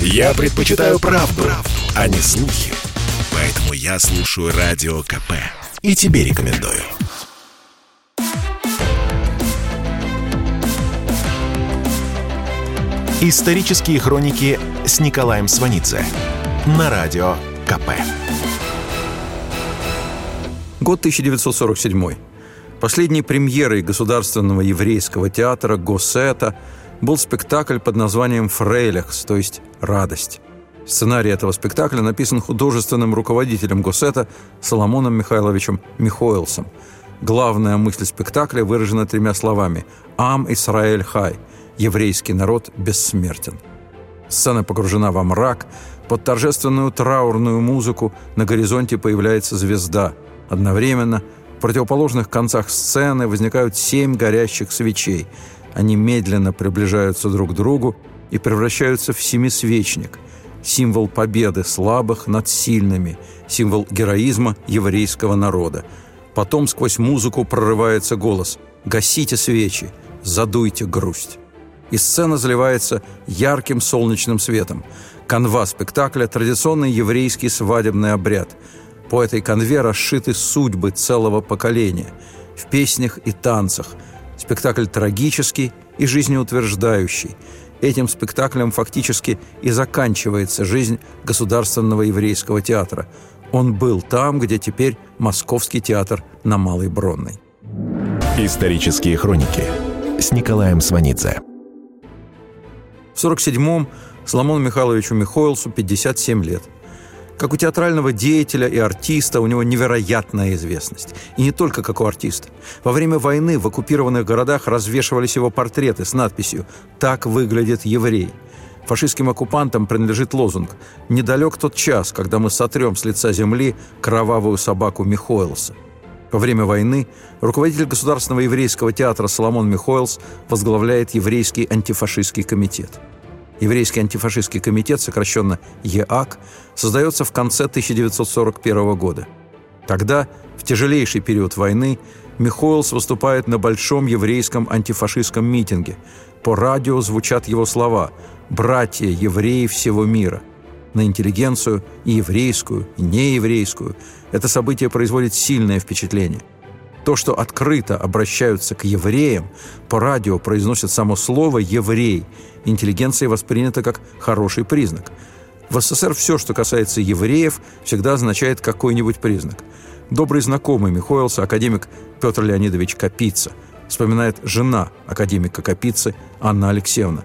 Я предпочитаю правду, правду, а не слухи. Поэтому я слушаю Радио КП. И тебе рекомендую. Исторические хроники с Николаем Сванидзе на Радио КП. Год 1947. Последней премьерой Государственного еврейского театра «Госсета» был спектакль под названием «Фрейлехс», то есть «Радость». Сценарий этого спектакля написан художественным руководителем Госсета Соломоном Михайловичем Михоэлсом. Главная мысль спектакля выражена тремя словами «Ам Исраэль Хай» – «Еврейский народ бессмертен». Сцена погружена во мрак, под торжественную траурную музыку на горизонте появляется звезда. Одновременно в противоположных концах сцены возникают семь горящих свечей. Они медленно приближаются друг к другу и превращаются в семисвечник – символ победы слабых над сильными, символ героизма еврейского народа. Потом сквозь музыку прорывается голос «Гасите свечи, задуйте грусть». И сцена заливается ярким солнечным светом. Канва спектакля – традиционный еврейский свадебный обряд – по этой конве расшиты судьбы целого поколения. В песнях и танцах. Спектакль трагический и жизнеутверждающий. Этим спектаклем фактически и заканчивается жизнь Государственного еврейского театра. Он был там, где теперь Московский театр на Малой Бронной. Исторические хроники с Николаем Сванидзе. В 47-м Соломону Михайловичу Михоэлсу 57 лет – как у театрального деятеля и артиста у него невероятная известность. И не только как у артиста. Во время войны в оккупированных городах развешивались его портреты с надписью «Так выглядит еврей». Фашистским оккупантам принадлежит лозунг «Недалек тот час, когда мы сотрем с лица земли кровавую собаку Михоэлса». Во время войны руководитель Государственного еврейского театра Соломон Михоэлс возглавляет Еврейский антифашистский комитет – Еврейский антифашистский комитет, сокращенно ЕАК, создается в конце 1941 года. Тогда, в тяжелейший период войны, Михоэлс выступает на большом еврейском антифашистском митинге. По радио звучат его слова «Братья евреи всего мира». На интеллигенцию и еврейскую, и нееврейскую это событие производит сильное впечатление – то, что открыто обращаются к евреям, по радио произносят само слово «еврей», интеллигенция воспринято как хороший признак. В СССР все, что касается евреев, всегда означает какой-нибудь признак. Добрый знакомый Михоэлса, академик Петр Леонидович Капица, вспоминает жена академика Капицы Анна Алексеевна.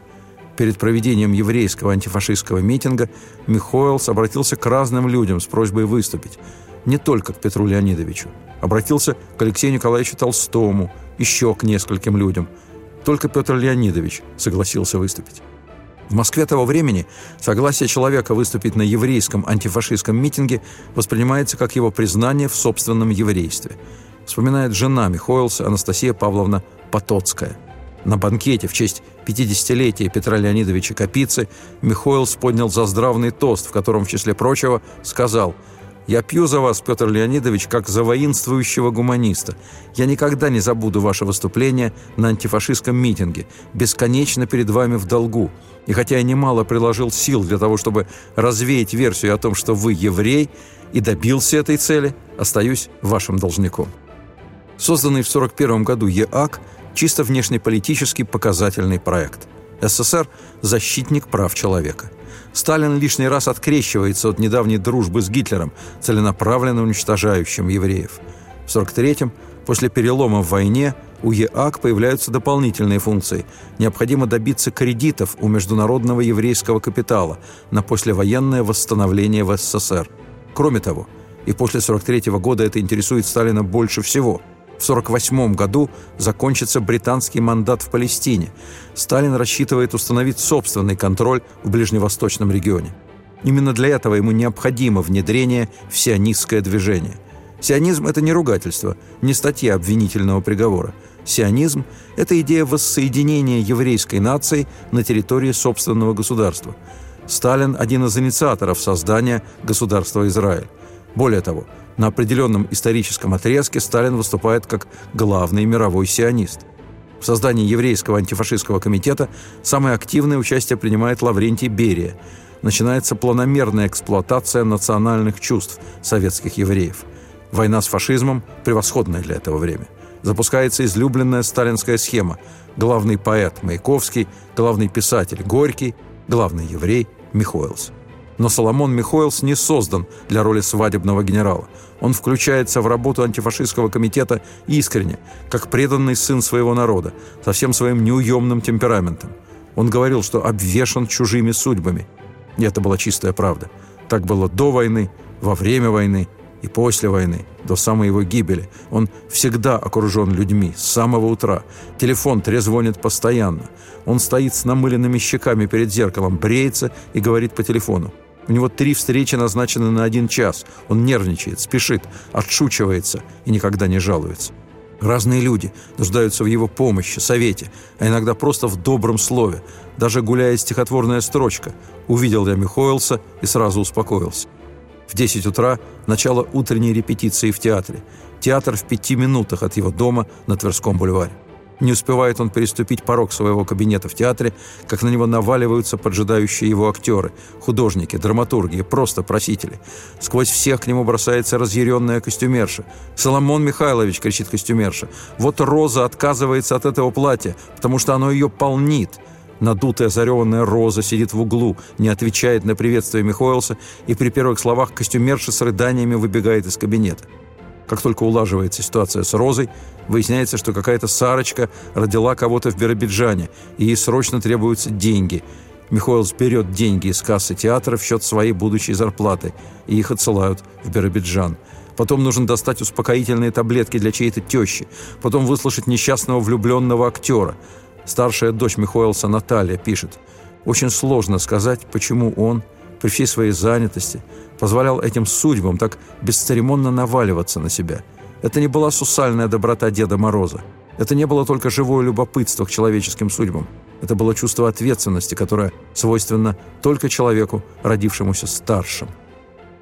Перед проведением еврейского антифашистского митинга Михоэлс обратился к разным людям с просьбой выступить. Не только к Петру Леонидовичу. Обратился к Алексею Николаевичу Толстому, еще к нескольким людям. Только Петр Леонидович согласился выступить. В Москве того времени согласие человека выступить на еврейском антифашистском митинге воспринимается как его признание в собственном еврействе. Вспоминает жена Михоэлса Анастасия Павловна Потоцкая. На банкете в честь 50-летия Петра Леонидовича Капицы Михоэлс поднял заздравный тост, в котором, в числе прочего, сказал – я пью за вас, Петр Леонидович, как за воинствующего гуманиста. Я никогда не забуду ваше выступление на антифашистском митинге. Бесконечно перед вами в долгу. И хотя я немало приложил сил для того, чтобы развеять версию о том, что вы еврей, и добился этой цели, остаюсь вашим должником. Созданный в 1941 году ЕАК – чисто внешнеполитический показательный проект. СССР – защитник прав человека – Сталин лишний раз открещивается от недавней дружбы с Гитлером, целенаправленно уничтожающим евреев. В 43-м, после перелома в войне, у ЕАК появляются дополнительные функции. Необходимо добиться кредитов у международного еврейского капитала на послевоенное восстановление в СССР. Кроме того, и после 43 -го года это интересует Сталина больше всего – в 1948 году закончится британский мандат в Палестине. Сталин рассчитывает установить собственный контроль в ближневосточном регионе. Именно для этого ему необходимо внедрение в сионистское движение. Сионизм – это не ругательство, не статья обвинительного приговора. Сионизм – это идея воссоединения еврейской нации на территории собственного государства. Сталин – один из инициаторов создания государства Израиль. Более того, на определенном историческом отрезке Сталин выступает как главный мировой сионист. В создании еврейского антифашистского комитета самое активное участие принимает Лаврентий Берия. Начинается планомерная эксплуатация национальных чувств советских евреев. Война с фашизмом – превосходное для этого время. Запускается излюбленная сталинская схема. Главный поэт – Маяковский, главный писатель – Горький, главный еврей – Михоэлс. Но Соломон Михоэлс не создан для роли свадебного генерала. Он включается в работу антифашистского комитета искренне, как преданный сын своего народа, со всем своим неуемным темпераментом. Он говорил, что обвешан чужими судьбами. И это была чистая правда. Так было до войны, во время войны и после войны, до самой его гибели. Он всегда окружен людьми, с самого утра. Телефон трезвонит постоянно. Он стоит с намыленными щеками перед зеркалом, бреется и говорит по телефону. У него три встречи назначены на один час. Он нервничает, спешит, отшучивается и никогда не жалуется. Разные люди нуждаются в его помощи, совете, а иногда просто в добром слове. Даже гуляя стихотворная строчка. Увидел я Михоэлса и сразу успокоился. В 10 утра начало утренней репетиции в театре. Театр в пяти минутах от его дома на Тверском бульваре. Не успевает он переступить порог своего кабинета в театре, как на него наваливаются поджидающие его актеры, художники, драматурги просто просители. Сквозь всех к нему бросается разъяренная костюмерша. «Соломон Михайлович!» — кричит костюмерша. «Вот Роза отказывается от этого платья, потому что оно ее полнит». Надутая, озареванная Роза сидит в углу, не отвечает на приветствие Михоэлса и при первых словах костюмерша с рыданиями выбегает из кабинета. Как только улаживается ситуация с Розой, выясняется, что какая-то Сарочка родила кого-то в Биробиджане, и ей срочно требуются деньги. Михоэлс берет деньги из кассы театра в счет своей будущей зарплаты, и их отсылают в Биробиджан. Потом нужно достать успокоительные таблетки для чьей-то тещи. Потом выслушать несчастного влюбленного актера. Старшая дочь Михоэлса Наталья пишет. «Очень сложно сказать, почему он, при всей своей занятости, позволял этим судьбам так бесцеремонно наваливаться на себя. Это не была сусальная доброта Деда Мороза. Это не было только живое любопытство к человеческим судьбам. Это было чувство ответственности, которое свойственно только человеку, родившемуся старшим.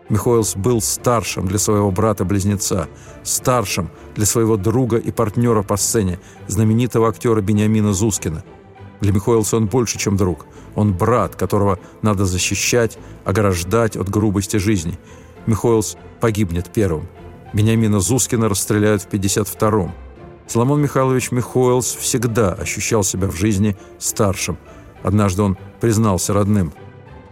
Михоэлс был старшим для своего брата-близнеца, старшим для своего друга и партнера по сцене, знаменитого актера Бениамина Зускина. Для Михоэлса он больше, чем друг – он брат, которого надо защищать, ограждать от грубости жизни. Михоэлс погибнет первым. Бениамина Зускина расстреляют в 52-м. Соломон Михайлович Михоэлс всегда ощущал себя в жизни старшим. Однажды он признался родным.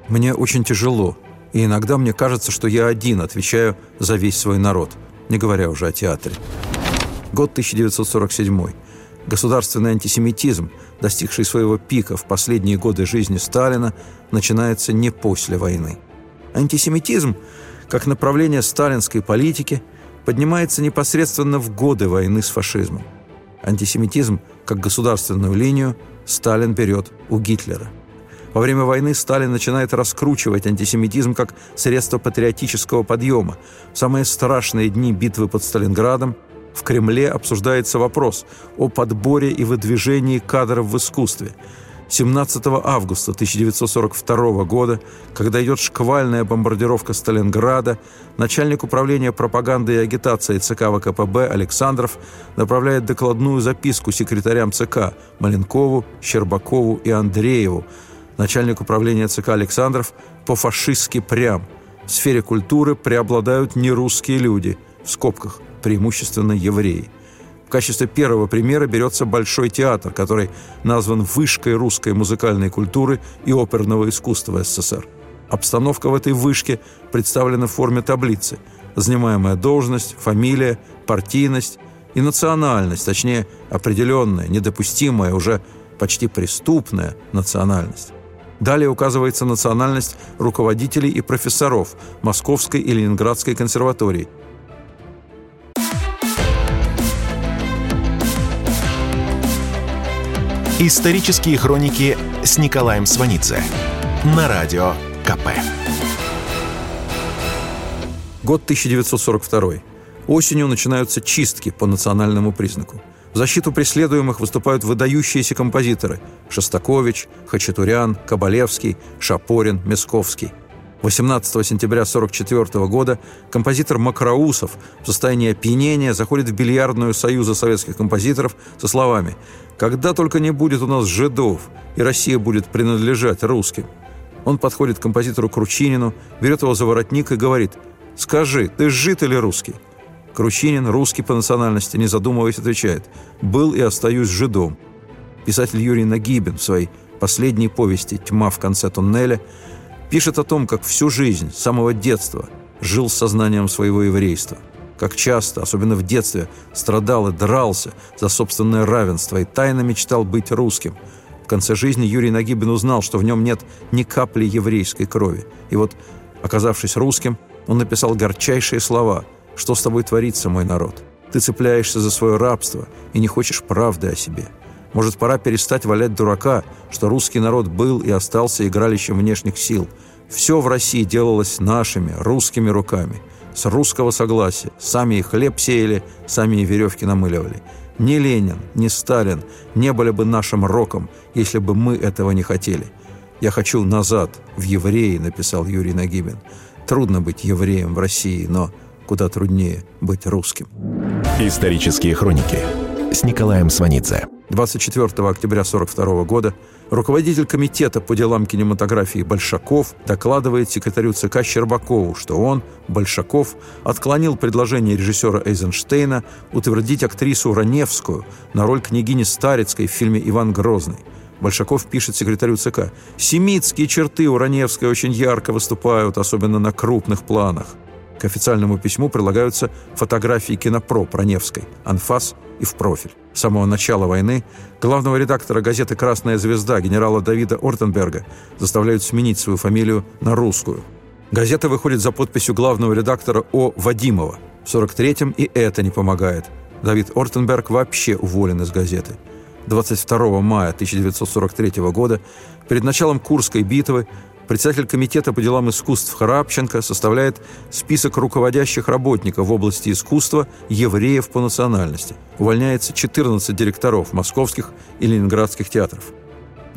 «Мне очень тяжело, и иногда мне кажется, что я один отвечаю за весь свой народ, не говоря уже о театре». Год 1947 Государственный антисемитизм, достигший своего пика в последние годы жизни Сталина, начинается не после войны. Антисемитизм, как направление сталинской политики, поднимается непосредственно в годы войны с фашизмом. Антисемитизм, как государственную линию, Сталин берет у Гитлера. Во время войны Сталин начинает раскручивать антисемитизм как средство патриотического подъема. В самые страшные дни битвы под Сталинградом в Кремле обсуждается вопрос о подборе и выдвижении кадров в искусстве. 17 августа 1942 года, когда идет шквальная бомбардировка Сталинграда, начальник управления пропаганды и агитации ЦК ВКПБ Александров направляет докладную записку секретарям ЦК Маленкову, Щербакову и Андрееву. Начальник управления ЦК Александров по-фашистски прям. В сфере культуры преобладают нерусские люди, в скобках преимущественно евреи. В качестве первого примера берется Большой театр, который назван вышкой русской музыкальной культуры и оперного искусства СССР. Обстановка в этой вышке представлена в форме таблицы. Занимаемая должность, фамилия, партийность и национальность, точнее, определенная, недопустимая, уже почти преступная национальность. Далее указывается национальность руководителей и профессоров Московской и Ленинградской консерватории – Исторические хроники с Николаем Сванидзе на радио КП. Год 1942. Осенью начинаются чистки по национальному признаку. В защиту преследуемых выступают выдающиеся композиторы – Шостакович, Хачатурян, Кабалевский, Шапорин, Месковский. 18 сентября 1944 года композитор Макроусов в состоянии опьянения заходит в бильярдную Союза советских композиторов со словами «Когда только не будет у нас жидов, и Россия будет принадлежать русским». Он подходит к композитору Кручинину, берет его за воротник и говорит «Скажи, ты жид или русский?» Кручинин, русский по национальности, не задумываясь, отвечает «Был и остаюсь жидом». Писатель Юрий Нагибин в своей последней повести «Тьма в конце туннеля» Пишет о том, как всю жизнь, с самого детства, жил с сознанием своего еврейства. Как часто, особенно в детстве, страдал и дрался за собственное равенство и тайно мечтал быть русским. В конце жизни Юрий Нагибин узнал, что в нем нет ни капли еврейской крови. И вот, оказавшись русским, он написал горчайшие слова «Что с тобой творится, мой народ? Ты цепляешься за свое рабство и не хочешь правды о себе». Может, пора перестать валять дурака, что русский народ был и остался игралищем внешних сил. Все в России делалось нашими, русскими руками. С русского согласия. Сами и хлеб сеяли, сами и веревки намыливали. Ни Ленин, ни Сталин не были бы нашим роком, если бы мы этого не хотели. «Я хочу назад, в евреи», — написал Юрий Нагибин. Трудно быть евреем в России, но куда труднее быть русским. Исторические хроники с Николаем Сванидзе. 24 октября 1942 года руководитель комитета по делам кинематографии Большаков докладывает секретарю ЦК Щербакову, что он, Большаков, отклонил предложение режиссера Эйзенштейна утвердить актрису Раневскую на роль княгини Старицкой в фильме «Иван Грозный». Большаков пишет секретарю ЦК. «Семитские черты у Раневской очень ярко выступают, особенно на крупных планах». К официальному письму прилагаются фотографии кинопро Раневской, анфас и в профиль. С самого начала войны главного редактора газеты «Красная звезда» генерала Давида Ортенберга заставляют сменить свою фамилию на русскую. Газета выходит за подписью главного редактора О. Вадимова. В 43-м и это не помогает. Давид Ортенберг вообще уволен из газеты. 22 мая 1943 года, перед началом Курской битвы, председатель Комитета по делам искусств Храпченко составляет список руководящих работников в области искусства евреев по национальности. Увольняется 14 директоров московских и ленинградских театров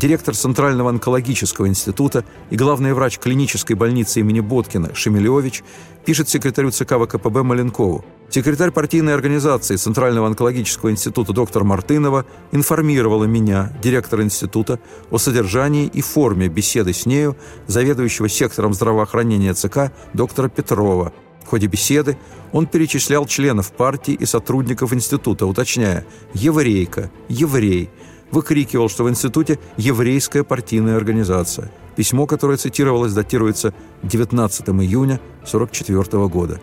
директор Центрального онкологического института и главный врач клинической больницы имени Боткина Шемелевич пишет секретарю ЦК ВКПБ Маленкову. Секретарь партийной организации Центрального онкологического института доктор Мартынова информировала меня, директора института, о содержании и форме беседы с нею заведующего сектором здравоохранения ЦК доктора Петрова. В ходе беседы он перечислял членов партии и сотрудников института, уточняя «еврейка», «еврей», выкрикивал, что в институте еврейская партийная организация. Письмо, которое цитировалось, датируется 19 июня 1944 года.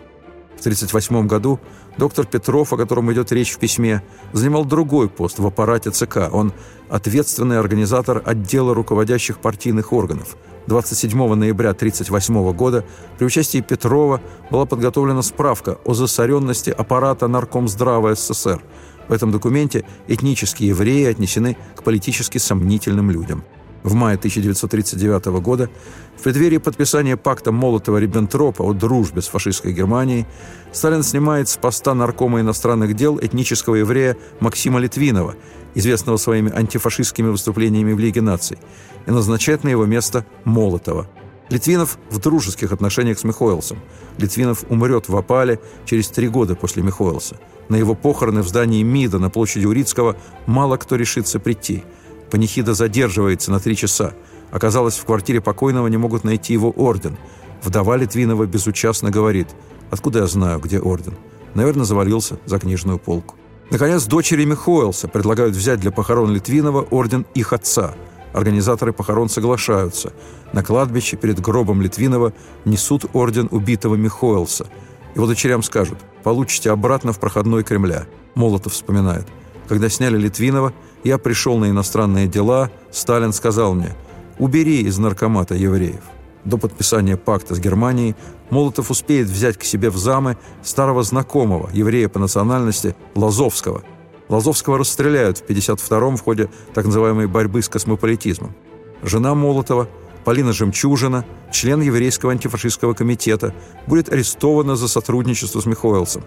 В 1938 году доктор Петров, о котором идет речь в письме, занимал другой пост в аппарате ЦК. Он ответственный организатор отдела руководящих партийных органов. 27 ноября 1938 года при участии Петрова была подготовлена справка о засоренности аппарата Наркомздрава СССР – в этом документе этнические евреи отнесены к политически сомнительным людям. В мае 1939 года, в преддверии подписания пакта Молотова-Риббентропа о дружбе с фашистской Германией, Сталин снимает с поста наркома иностранных дел этнического еврея Максима Литвинова, известного своими антифашистскими выступлениями в Лиге наций, и назначает на его место Молотова. Литвинов в дружеских отношениях с Михоэлсом. Литвинов умрет в опале через три года после Михоэлса. На его похороны в здании МИДа на площади Урицкого мало кто решится прийти. Панихида задерживается на три часа. Оказалось, в квартире покойного не могут найти его орден. Вдова Литвинова безучастно говорит, «Откуда я знаю, где орден?» Наверное, завалился за книжную полку. Наконец, дочери Михоэлса предлагают взять для похорон Литвинова орден их отца. Организаторы похорон соглашаются. На кладбище перед гробом Литвинова несут орден убитого Михоэлса – его дочерям скажут, получите обратно в проходной Кремля. Молотов вспоминает. Когда сняли Литвинова, я пришел на иностранные дела, Сталин сказал мне, убери из наркомата евреев. До подписания пакта с Германией Молотов успеет взять к себе в замы старого знакомого, еврея по национальности, Лазовского. Лазовского расстреляют в 1952-м в ходе так называемой борьбы с космополитизмом. Жена Молотова – Полина Жемчужина, член еврейского антифашистского комитета, будет арестована за сотрудничество с Михоэлсом.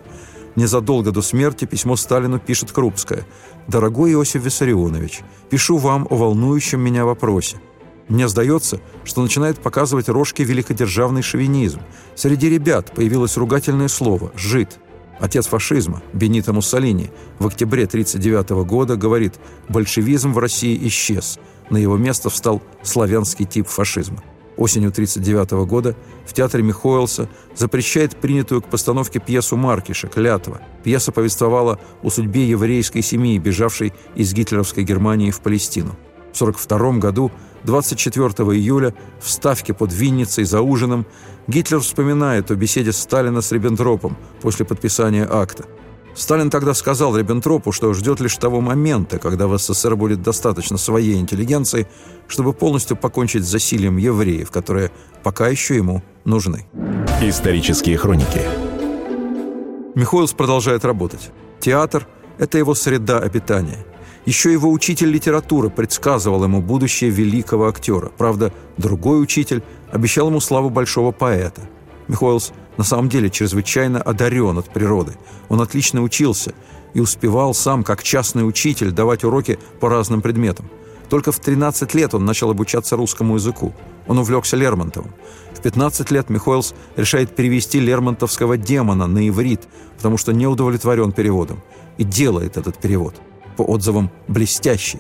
Незадолго до смерти письмо Сталину пишет Крупская. «Дорогой Иосиф Виссарионович, пишу вам о волнующем меня вопросе. Мне сдается, что начинает показывать рожки великодержавный шовинизм. Среди ребят появилось ругательное слово «жид». Отец фашизма, Бенито Муссолини, в октябре 1939 года говорит «большевизм в России исчез». На его место встал славянский тип фашизма. Осенью 1939 года в театре Михоэлса запрещает принятую к постановке пьесу Маркиша «Клятва». Пьеса повествовала о судьбе еврейской семьи, бежавшей из гитлеровской Германии в Палестину. В 1942 году 24 июля в Ставке под Винницей за ужином Гитлер вспоминает о беседе Сталина с Риббентропом после подписания акта. Сталин тогда сказал Риббентропу, что ждет лишь того момента, когда в СССР будет достаточно своей интеллигенции, чтобы полностью покончить с засилием евреев, которые пока еще ему нужны. Исторические хроники Михоэлс продолжает работать. Театр – это его среда обитания – еще его учитель литературы предсказывал ему будущее великого актера. Правда, другой учитель обещал ему славу большого поэта. Михоэлс на самом деле чрезвычайно одарен от природы. Он отлично учился и успевал сам, как частный учитель, давать уроки по разным предметам. Только в 13 лет он начал обучаться русскому языку. Он увлекся Лермонтовым. В 15 лет Михоэлс решает перевести лермонтовского демона на иврит, потому что не удовлетворен переводом. И делает этот перевод – по отзывам блестящий.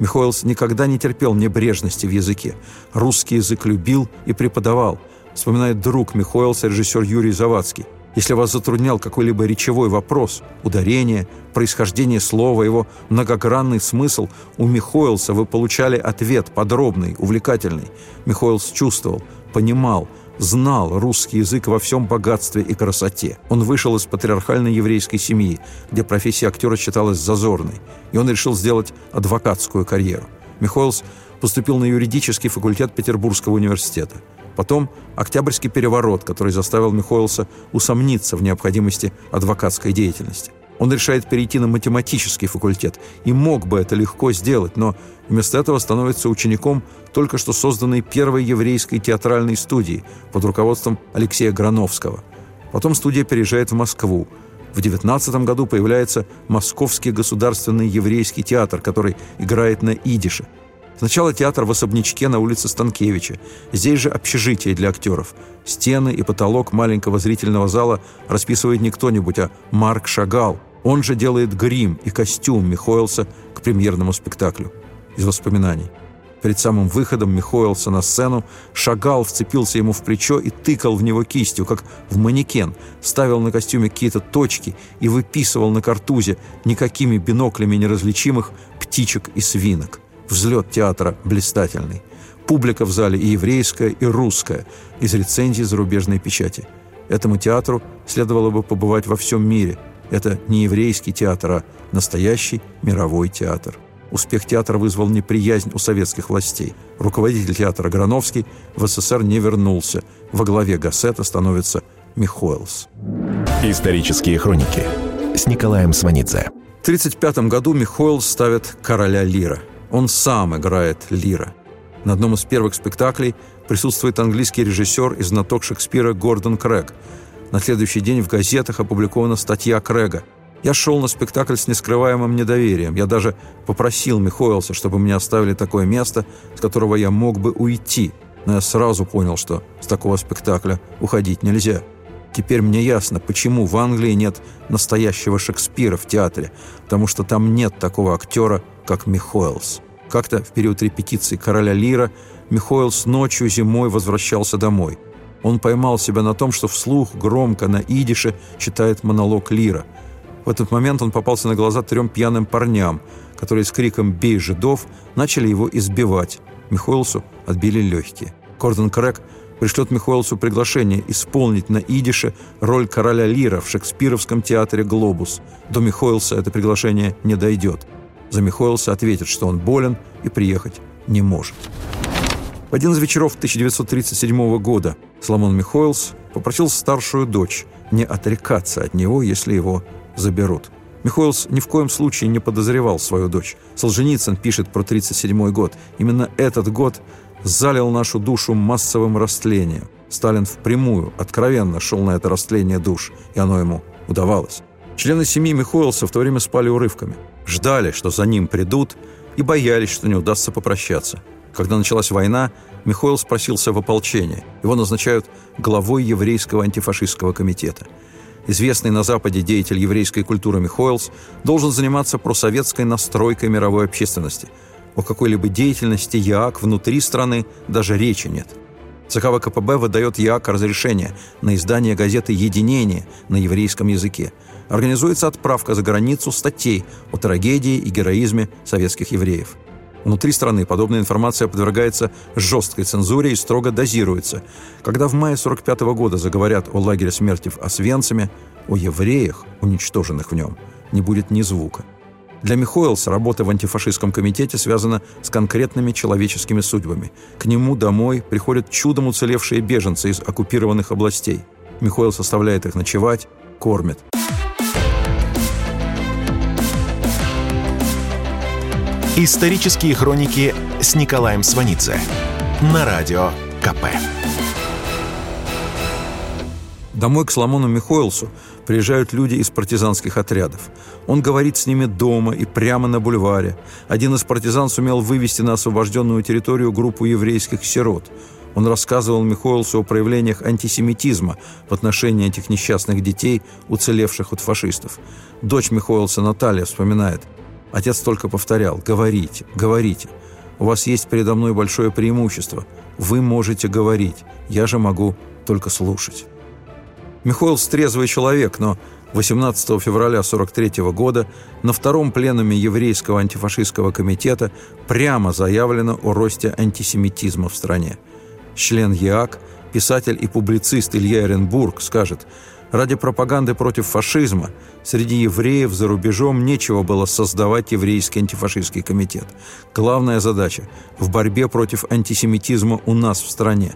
Михоэлс никогда не терпел небрежности в языке. Русский язык любил и преподавал. Вспоминает друг Михоэлса, режиссер Юрий Завадский. Если вас затруднял какой-либо речевой вопрос, ударение, происхождение слова, его многогранный смысл, у Михоэлса вы получали ответ подробный, увлекательный. Михоэлс чувствовал, понимал, знал русский язык во всем богатстве и красоте. Он вышел из патриархальной еврейской семьи, где профессия актера считалась зазорной, и он решил сделать адвокатскую карьеру. Михоэлс поступил на юридический факультет Петербургского университета. Потом Октябрьский переворот, который заставил Михоэлса усомниться в необходимости адвокатской деятельности. Он решает перейти на математический факультет и мог бы это легко сделать, но вместо этого становится учеником только что созданной первой еврейской театральной студии под руководством Алексея Грановского. Потом студия переезжает в Москву. В 19 году появляется Московский государственный еврейский театр, который играет на идише. Сначала театр в особнячке на улице Станкевича. Здесь же общежитие для актеров. Стены и потолок маленького зрительного зала расписывает не кто-нибудь, а Марк Шагал – он же делает грим и костюм Михоэлса к премьерному спектаклю. Из воспоминаний. Перед самым выходом Михоэлса на сцену шагал, вцепился ему в плечо и тыкал в него кистью, как в манекен, ставил на костюме какие-то точки и выписывал на картузе никакими биноклями неразличимых птичек и свинок. Взлет театра блистательный. Публика в зале и еврейская, и русская, из рецензий зарубежной печати. Этому театру следовало бы побывать во всем мире – это не еврейский театр, а настоящий мировой театр. Успех театра вызвал неприязнь у советских властей. Руководитель театра Грановский в СССР не вернулся. Во главе Гассета становится Михоэлс. Исторические хроники с Николаем Сванидзе. В 1935 году Михоэлс ставит «Короля Лира». Он сам играет Лира. На одном из первых спектаклей присутствует английский режиссер и знаток Шекспира Гордон Крэг – на следующий день в газетах опубликована статья Крэга. Я шел на спектакль с нескрываемым недоверием. Я даже попросил Михоэлса, чтобы мне оставили такое место, с которого я мог бы уйти. Но я сразу понял, что с такого спектакля уходить нельзя. Теперь мне ясно, почему в Англии нет настоящего Шекспира в театре, потому что там нет такого актера, как Михоэлс. Как-то в период репетиции «Короля Лира» Михоэлс ночью зимой возвращался домой – он поймал себя на том, что вслух громко на идише читает монолог Лира. В этот момент он попался на глаза трем пьяным парням, которые с криком «Бей жидов!» начали его избивать. Михоэлсу отбили легкие. Кордон Крэг пришлет Михоэлсу приглашение исполнить на идише роль короля Лира в шекспировском театре «Глобус». До Михоэлса это приглашение не дойдет. За Михоэлса ответит, что он болен и приехать не может. В один из вечеров 1937 года Соломон Михоэлс попросил старшую дочь не отрекаться от него, если его заберут. Михоэлс ни в коем случае не подозревал свою дочь. Солженицын пишет про 1937 год. Именно этот год залил нашу душу массовым растлением. Сталин впрямую, откровенно шел на это растление душ, и оно ему удавалось. Члены семьи Михоэлса в то время спали урывками. Ждали, что за ним придут, и боялись, что не удастся попрощаться. Когда началась война, Михоил спросился в ополчение. Его назначают главой еврейского антифашистского комитета. Известный на Западе деятель еврейской культуры Михоэлс должен заниматься просоветской настройкой мировой общественности. О какой-либо деятельности ЯАК внутри страны даже речи нет. ЦК ВКПБ выдает ЯАК разрешение на издание газеты «Единение» на еврейском языке. Организуется отправка за границу статей о трагедии и героизме советских евреев – Внутри страны подобная информация подвергается жесткой цензуре и строго дозируется. Когда в мае 1945 года заговорят о лагере смерти в Освенциме, о евреях, уничтоженных в нем, не будет ни звука. Для Михоэлса работа в антифашистском комитете связана с конкретными человеческими судьбами. К нему домой приходят чудом уцелевшие беженцы из оккупированных областей. Михоэл составляет их ночевать, кормит. Исторические хроники с Николаем Сванидзе на радио КП. Домой к Соломону Михоэлсу приезжают люди из партизанских отрядов. Он говорит с ними дома и прямо на бульваре. Один из партизан сумел вывести на освобожденную территорию группу еврейских сирот. Он рассказывал Михоэлсу о проявлениях антисемитизма в отношении этих несчастных детей, уцелевших от фашистов. Дочь Михоэлса Наталья вспоминает – Отец только повторял «Говорите, говорите. У вас есть передо мной большое преимущество. Вы можете говорить. Я же могу только слушать». Михаил трезвый человек, но 18 февраля 43 года на втором пленуме еврейского антифашистского комитета прямо заявлено о росте антисемитизма в стране. Член ЕАК, писатель и публицист Илья Эренбург скажет – Ради пропаганды против фашизма среди евреев за рубежом нечего было создавать еврейский антифашистский комитет. Главная задача – в борьбе против антисемитизма у нас в стране.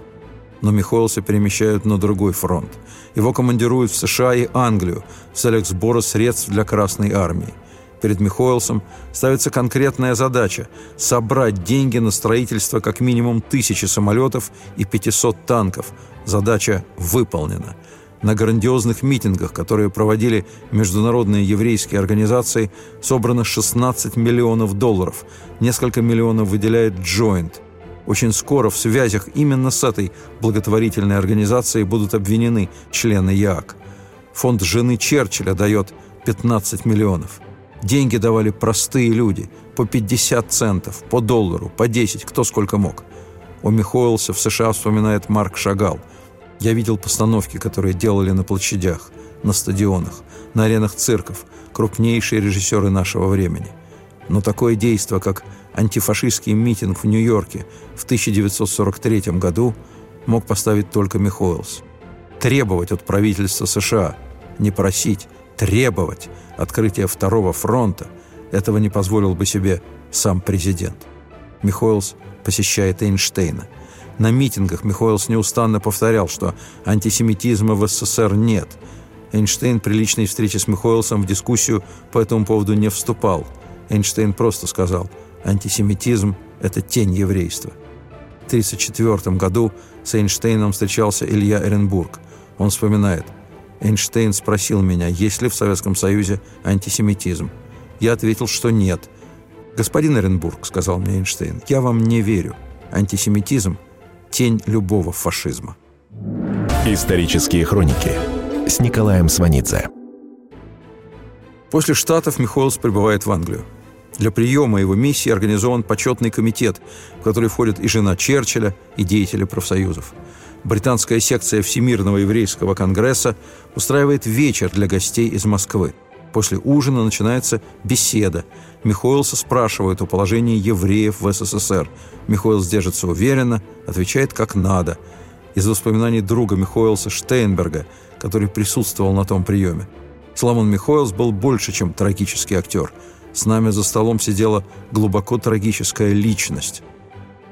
Но Михоэлса перемещают на другой фронт. Его командируют в США и Англию в целях сбора средств для Красной Армии. Перед Михоэлсом ставится конкретная задача – собрать деньги на строительство как минимум тысячи самолетов и 500 танков. Задача выполнена – на грандиозных митингах, которые проводили международные еврейские организации, собрано 16 миллионов долларов. Несколько миллионов выделяет Joint. Очень скоро в связях именно с этой благотворительной организацией будут обвинены члены ЯАК. Фонд жены Черчилля дает 15 миллионов. Деньги давали простые люди, по 50 центов, по доллару, по 10, кто сколько мог. О Михоэлсе в США вспоминает Марк Шагал – я видел постановки, которые делали на площадях, на стадионах, на аренах цирков, крупнейшие режиссеры нашего времени. Но такое действо, как антифашистский митинг в Нью-Йорке в 1943 году, мог поставить только Михоэлс. Требовать от правительства США, не просить, требовать открытия Второго фронта, этого не позволил бы себе сам президент. Михоэлс посещает Эйнштейна – на митингах Михоэлс неустанно повторял, что антисемитизма в СССР нет. Эйнштейн при личной встрече с Михоэлсом в дискуссию по этому поводу не вступал. Эйнштейн просто сказал, антисемитизм – это тень еврейства. В 1934 году с Эйнштейном встречался Илья Эренбург. Он вспоминает, Эйнштейн спросил меня, есть ли в Советском Союзе антисемитизм. Я ответил, что нет. «Господин Эренбург», — сказал мне Эйнштейн, — «я вам не верю. Антисемитизм – тень любого фашизма. Исторические хроники с Николаем Сванидзе. После Штатов Михоэлс прибывает в Англию. Для приема его миссии организован почетный комитет, в который входят и жена Черчилля, и деятели профсоюзов. Британская секция Всемирного еврейского конгресса устраивает вечер для гостей из Москвы. После ужина начинается беседа. Михоэлса спрашивают о положении евреев в СССР. Михоэлс держится уверенно, отвечает как надо. Из воспоминаний друга Михоэлса Штейнберга, который присутствовал на том приеме. Соломон Михоэлс был больше, чем трагический актер. С нами за столом сидела глубоко трагическая личность.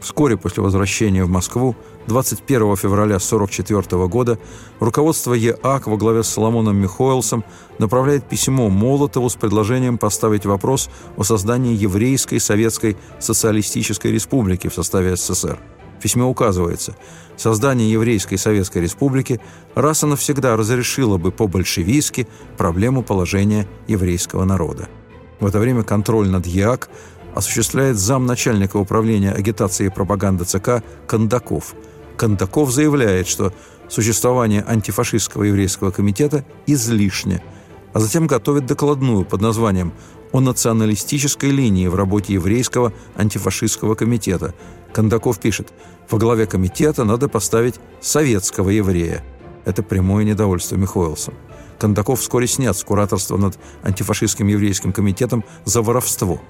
Вскоре после возвращения в Москву, 21 февраля 1944 года, руководство ЕАК во главе с Соломоном Михоэлсом направляет письмо Молотову с предложением поставить вопрос о создании Еврейской Советской Социалистической Республики в составе СССР. В письме указывается, создание Еврейской Советской Республики раз и навсегда разрешило бы по-большевистски проблему положения еврейского народа. В это время контроль над ЕАК осуществляет замначальника управления агитации и пропаганды ЦК Кондаков. Кондаков заявляет, что существование антифашистского еврейского комитета излишне, а затем готовит докладную под названием «О националистической линии в работе еврейского антифашистского комитета». Кондаков пишет, во главе комитета надо поставить советского еврея. Это прямое недовольство Михоэлсом. Кондаков вскоре снят с кураторства над антифашистским еврейским комитетом за воровство.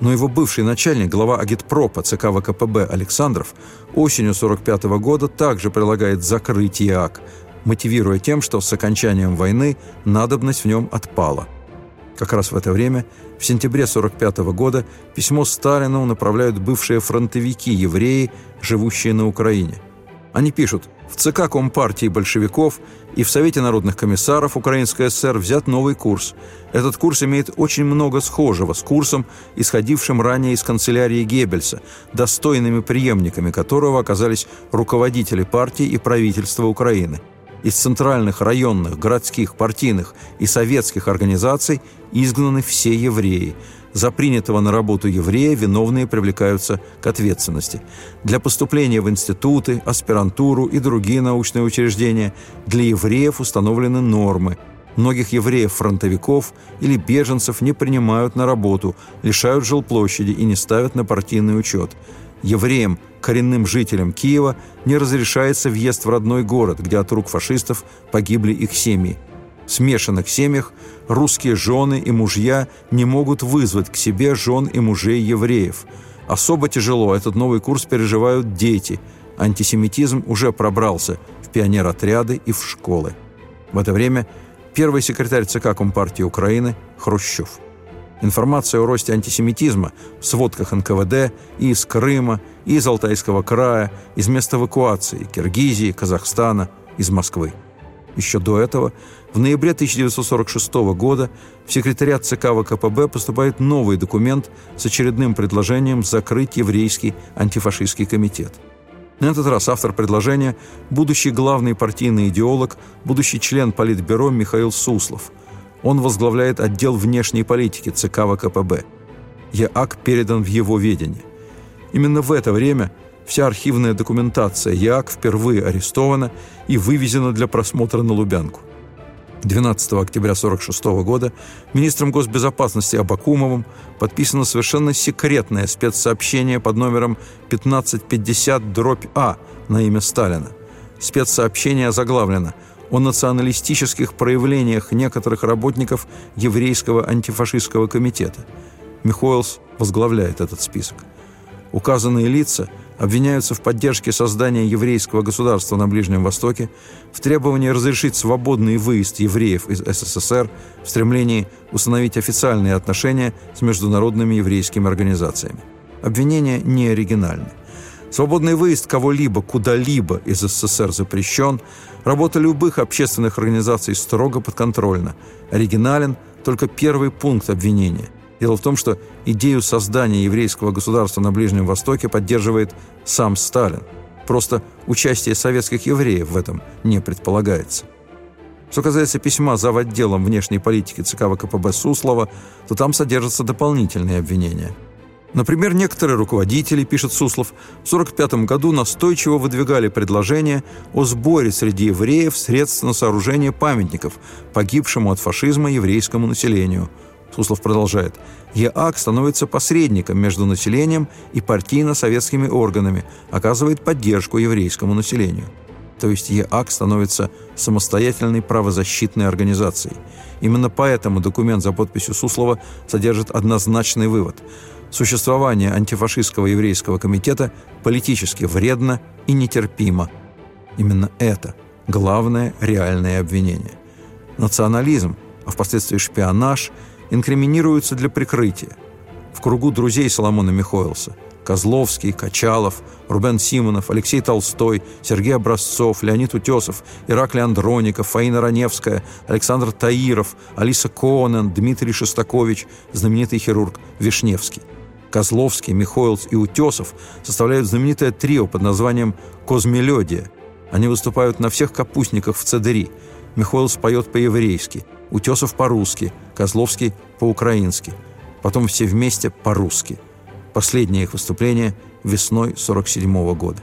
Но его бывший начальник, глава агитпропа ЦК ВКПБ Александров, осенью 1945 года также предлагает закрыть ИАК, мотивируя тем, что с окончанием войны надобность в нем отпала. Как раз в это время, в сентябре 1945 года, письмо Сталину направляют бывшие фронтовики-евреи, живущие на Украине. Они пишут – в ЦК Компартии большевиков и в Совете народных комиссаров Украинской ССР взят новый курс. Этот курс имеет очень много схожего с курсом, исходившим ранее из канцелярии Геббельса, достойными преемниками которого оказались руководители партии и правительства Украины. Из центральных, районных, городских, партийных и советских организаций изгнаны все евреи – за принятого на работу еврея виновные привлекаются к ответственности. Для поступления в институты, аспирантуру и другие научные учреждения для евреев установлены нормы. Многих евреев-фронтовиков или беженцев не принимают на работу, лишают жилплощади и не ставят на партийный учет. Евреям, коренным жителям Киева, не разрешается въезд в родной город, где от рук фашистов погибли их семьи смешанных семьях русские жены и мужья не могут вызвать к себе жен и мужей евреев. Особо тяжело этот новый курс переживают дети. Антисемитизм уже пробрался в пионеротряды и в школы. В это время первый секретарь ЦК Компартии Украины Хрущев. Информация о росте антисемитизма в сводках НКВД и из Крыма, и из Алтайского края, из мест эвакуации Киргизии, Казахстана, из Москвы. Еще до этого, в ноябре 1946 года, в секретариат ЦК ВКПБ поступает новый документ с очередным предложением закрыть еврейский антифашистский комитет. На этот раз автор предложения – будущий главный партийный идеолог, будущий член Политбюро Михаил Суслов. Он возглавляет отдел внешней политики ЦК ВКПБ. ЕАК передан в его ведение. Именно в это время – Вся архивная документация ЯК впервые арестована и вывезена для просмотра на Лубянку. 12 октября 1946 года министром госбезопасности Абакумовым подписано совершенно секретное спецсообщение под номером 1550-А на имя Сталина. Спецсообщение заглавлено о националистических проявлениях некоторых работников еврейского антифашистского комитета. Михоэлс возглавляет этот список. Указанные лица – обвиняются в поддержке создания еврейского государства на Ближнем Востоке, в требовании разрешить свободный выезд евреев из СССР, в стремлении установить официальные отношения с международными еврейскими организациями. Обвинения не оригинальны. Свободный выезд кого-либо куда-либо из СССР запрещен, работа любых общественных организаций строго подконтрольна. Оригинален только первый пункт обвинения – Дело в том, что идею создания еврейского государства на Ближнем Востоке поддерживает сам Сталин. Просто участие советских евреев в этом не предполагается. Что касается письма зав. отделом внешней политики ЦК ВКПБ Суслова, то там содержатся дополнительные обвинения. Например, некоторые руководители, пишет Суслов, в 1945 году настойчиво выдвигали предложение о сборе среди евреев средств на сооружение памятников погибшему от фашизма еврейскому населению – Суслов продолжает. ЕАК становится посредником между населением и партийно-советскими органами, оказывает поддержку еврейскому населению. То есть ЕАК становится самостоятельной правозащитной организацией. Именно поэтому документ за подписью Суслова содержит однозначный вывод. Существование антифашистского еврейского комитета политически вредно и нетерпимо. Именно это главное реальное обвинение. Национализм, а впоследствии шпионаж – инкриминируются для прикрытия. В кругу друзей Соломона Михоэлса Козловский, Качалов, Рубен Симонов, Алексей Толстой, Сергей Образцов, Леонид Утесов, Ираклий Андроников, Фаина Раневская, Александр Таиров, Алиса Конан, Дмитрий Шостакович, знаменитый хирург Вишневский. Козловский, Михоэлс и Утесов составляют знаменитое трио под названием «Козмелодия». Они выступают на всех капустниках в Цедери. Михоэлс поет по-еврейски – Утесов по-русски, Козловский по-украински, потом все вместе по-русски. Последнее их выступление весной 47 года.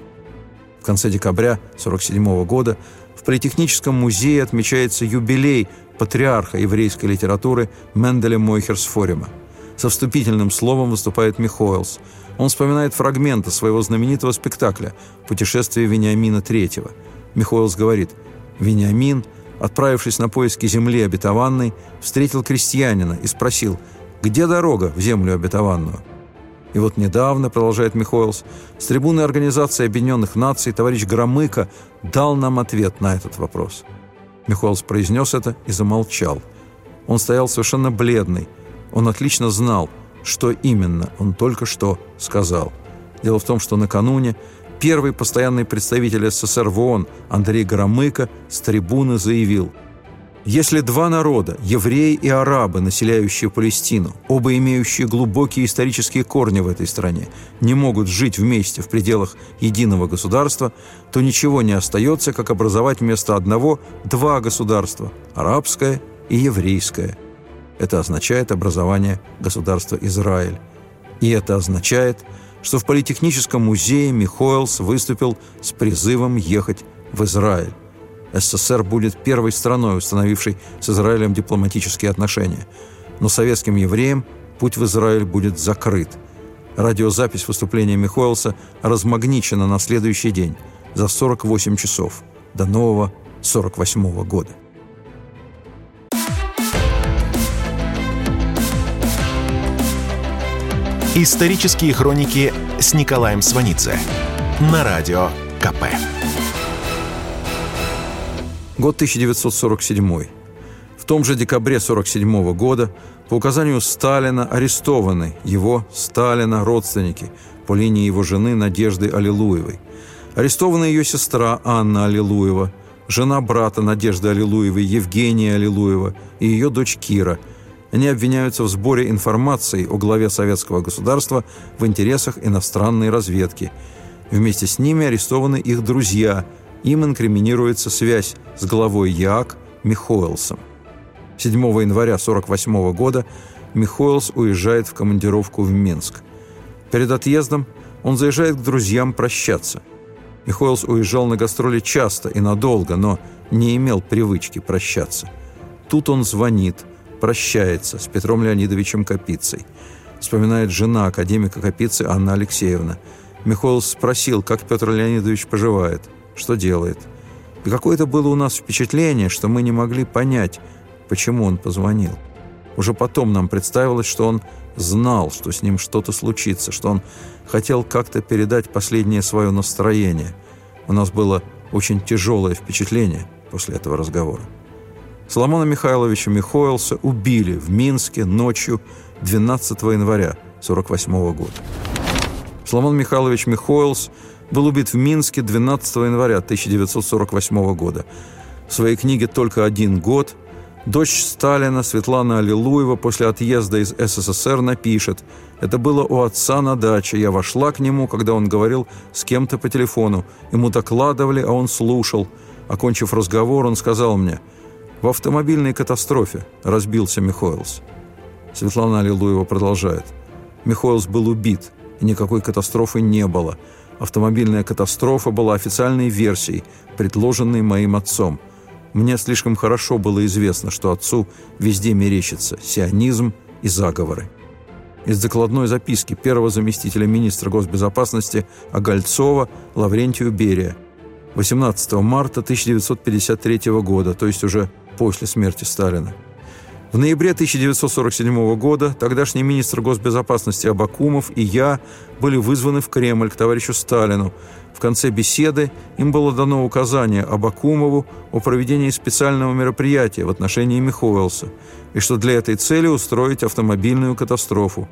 В конце декабря 47 года в Политехническом музее отмечается юбилей патриарха еврейской литературы Менделя Мойхерсфорима. Со вступительным словом выступает Михоэлс. Он вспоминает фрагменты своего знаменитого спектакля «Путешествие Вениамина III». Михоэлс говорит «Вениамин, отправившись на поиски земли обетованной, встретил крестьянина и спросил, где дорога в землю обетованную?» И вот недавно, продолжает Михоэлс, с трибуны Организации Объединенных Наций товарищ Громыко дал нам ответ на этот вопрос. Михоэлс произнес это и замолчал. Он стоял совершенно бледный. Он отлично знал, что именно он только что сказал. Дело в том, что накануне первый постоянный представитель СССР в ООН Андрей Громыко с трибуны заявил – если два народа, евреи и арабы, населяющие Палестину, оба имеющие глубокие исторические корни в этой стране, не могут жить вместе в пределах единого государства, то ничего не остается, как образовать вместо одного два государства – арабское и еврейское. Это означает образование государства Израиль. И это означает, что в Политехническом музее Михоэлс выступил с призывом ехать в Израиль. СССР будет первой страной, установившей с Израилем дипломатические отношения. Но советским евреям путь в Израиль будет закрыт. Радиозапись выступления Михоэлса размагничена на следующий день, за 48 часов, до нового 48 -го года. Исторические хроники с Николаем Сванидзе на радио КП. Год 1947. В том же декабре 1947 года по указанию Сталина арестованы его, Сталина, родственники по линии его жены Надежды Аллилуевой. Арестована ее сестра Анна Аллилуева, жена брата Надежды Аллилуевой Евгения Аллилуева и ее дочь Кира. Они обвиняются в сборе информации о главе советского государства в интересах иностранной разведки. Вместе с ними арестованы их друзья – им инкриминируется связь с главой ЯАК Михоэлсом. 7 января 1948 года Михоэлс уезжает в командировку в Минск. Перед отъездом он заезжает к друзьям прощаться. Михоэлс уезжал на гастроли часто и надолго, но не имел привычки прощаться. Тут он звонит, прощается с Петром Леонидовичем Капицей. Вспоминает жена академика Капицы Анна Алексеевна. Михоэлс спросил, как Петр Леонидович поживает – что делает. И какое-то было у нас впечатление, что мы не могли понять, почему он позвонил. Уже потом нам представилось, что он знал, что с ним что-то случится, что он хотел как-то передать последнее свое настроение. У нас было очень тяжелое впечатление после этого разговора. Соломона Михайловича Михоэлса убили в Минске ночью 12 января 1948 года. Соломон Михайлович Михоэлс – был убит в Минске 12 января 1948 года. В своей книге «Только один год» дочь Сталина Светлана Аллилуева после отъезда из СССР напишет «Это было у отца на даче. Я вошла к нему, когда он говорил с кем-то по телефону. Ему докладывали, а он слушал. Окончив разговор, он сказал мне «В автомобильной катастрофе разбился Михоэлс». Светлана Аллилуева продолжает «Михоэлс был убит, и никакой катастрофы не было». Автомобильная катастрофа была официальной версией, предложенной моим отцом. Мне слишком хорошо было известно, что отцу везде мерещится сионизм и заговоры. Из докладной записки первого заместителя министра госбезопасности Огольцова Лаврентию Берия 18 марта 1953 года, то есть уже после смерти Сталина. В ноябре 1947 года тогдашний министр госбезопасности Абакумов и я были вызваны в Кремль к товарищу Сталину. В конце беседы им было дано указание Абакумову о проведении специального мероприятия в отношении Михоэлса и что для этой цели устроить автомобильную катастрофу.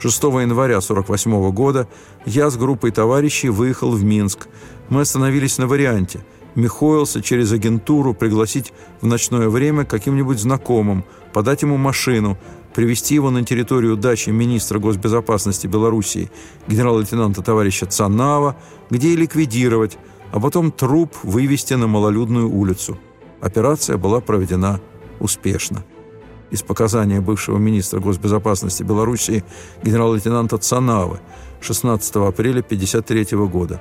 6 января 1948 года я с группой товарищей выехал в Минск. Мы остановились на варианте – Михоэлса через агентуру пригласить в ночное время каким-нибудь знакомым, подать ему машину, привести его на территорию дачи министра госбезопасности Белоруссии, генерал-лейтенанта товарища Цанава, где и ликвидировать, а потом труп вывести на малолюдную улицу. Операция была проведена успешно. из показания бывшего министра госбезопасности Белоруссии генерал-лейтенанта Цанавы 16 апреля 1953 года.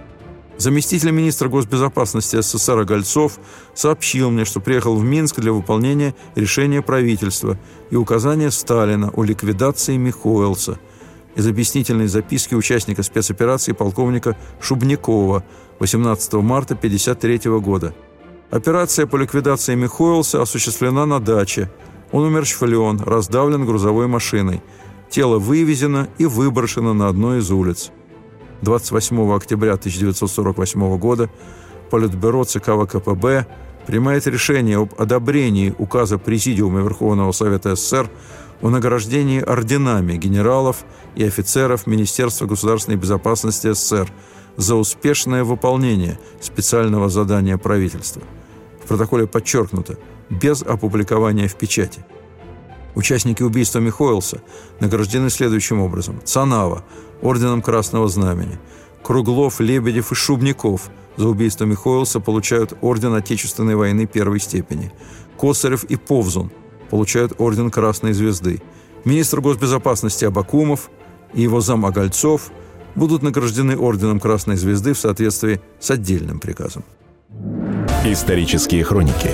Заместитель министра госбезопасности СССР Гольцов сообщил мне, что приехал в Минск для выполнения решения правительства и указания Сталина о ликвидации Михоэлса из объяснительной записки участника спецоперации полковника Шубникова 18 марта 1953 года. Операция по ликвидации Михоэлса осуществлена на даче. Он умерщвлен, раздавлен грузовой машиной. Тело вывезено и выброшено на одной из улиц. 28 октября 1948 года Политбюро ЦК ВКПБ принимает решение об одобрении указа Президиума Верховного Совета СССР о награждении орденами генералов и офицеров Министерства государственной безопасности СССР за успешное выполнение специального задания правительства. В протоколе подчеркнуто «без опубликования в печати». Участники убийства Михоэлса награждены следующим образом. Цанава – орденом Красного Знамени. Круглов, Лебедев и Шубников за убийство Михоэлса получают орден Отечественной войны первой степени. Косарев и Повзун получают орден Красной Звезды. Министр госбезопасности Абакумов и его зам Огольцов будут награждены орденом Красной Звезды в соответствии с отдельным приказом. Исторические хроники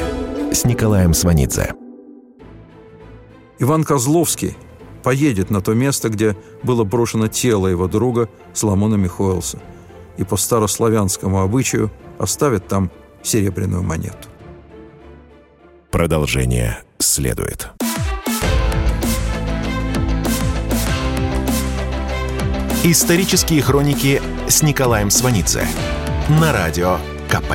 с Николаем Сванидзе. Иван Козловский поедет на то место, где было брошено тело его друга Соломона Михоэлса, и по старославянскому обычаю оставит там серебряную монету. Продолжение следует. Исторические хроники с Николаем Сванидзе на радио КП.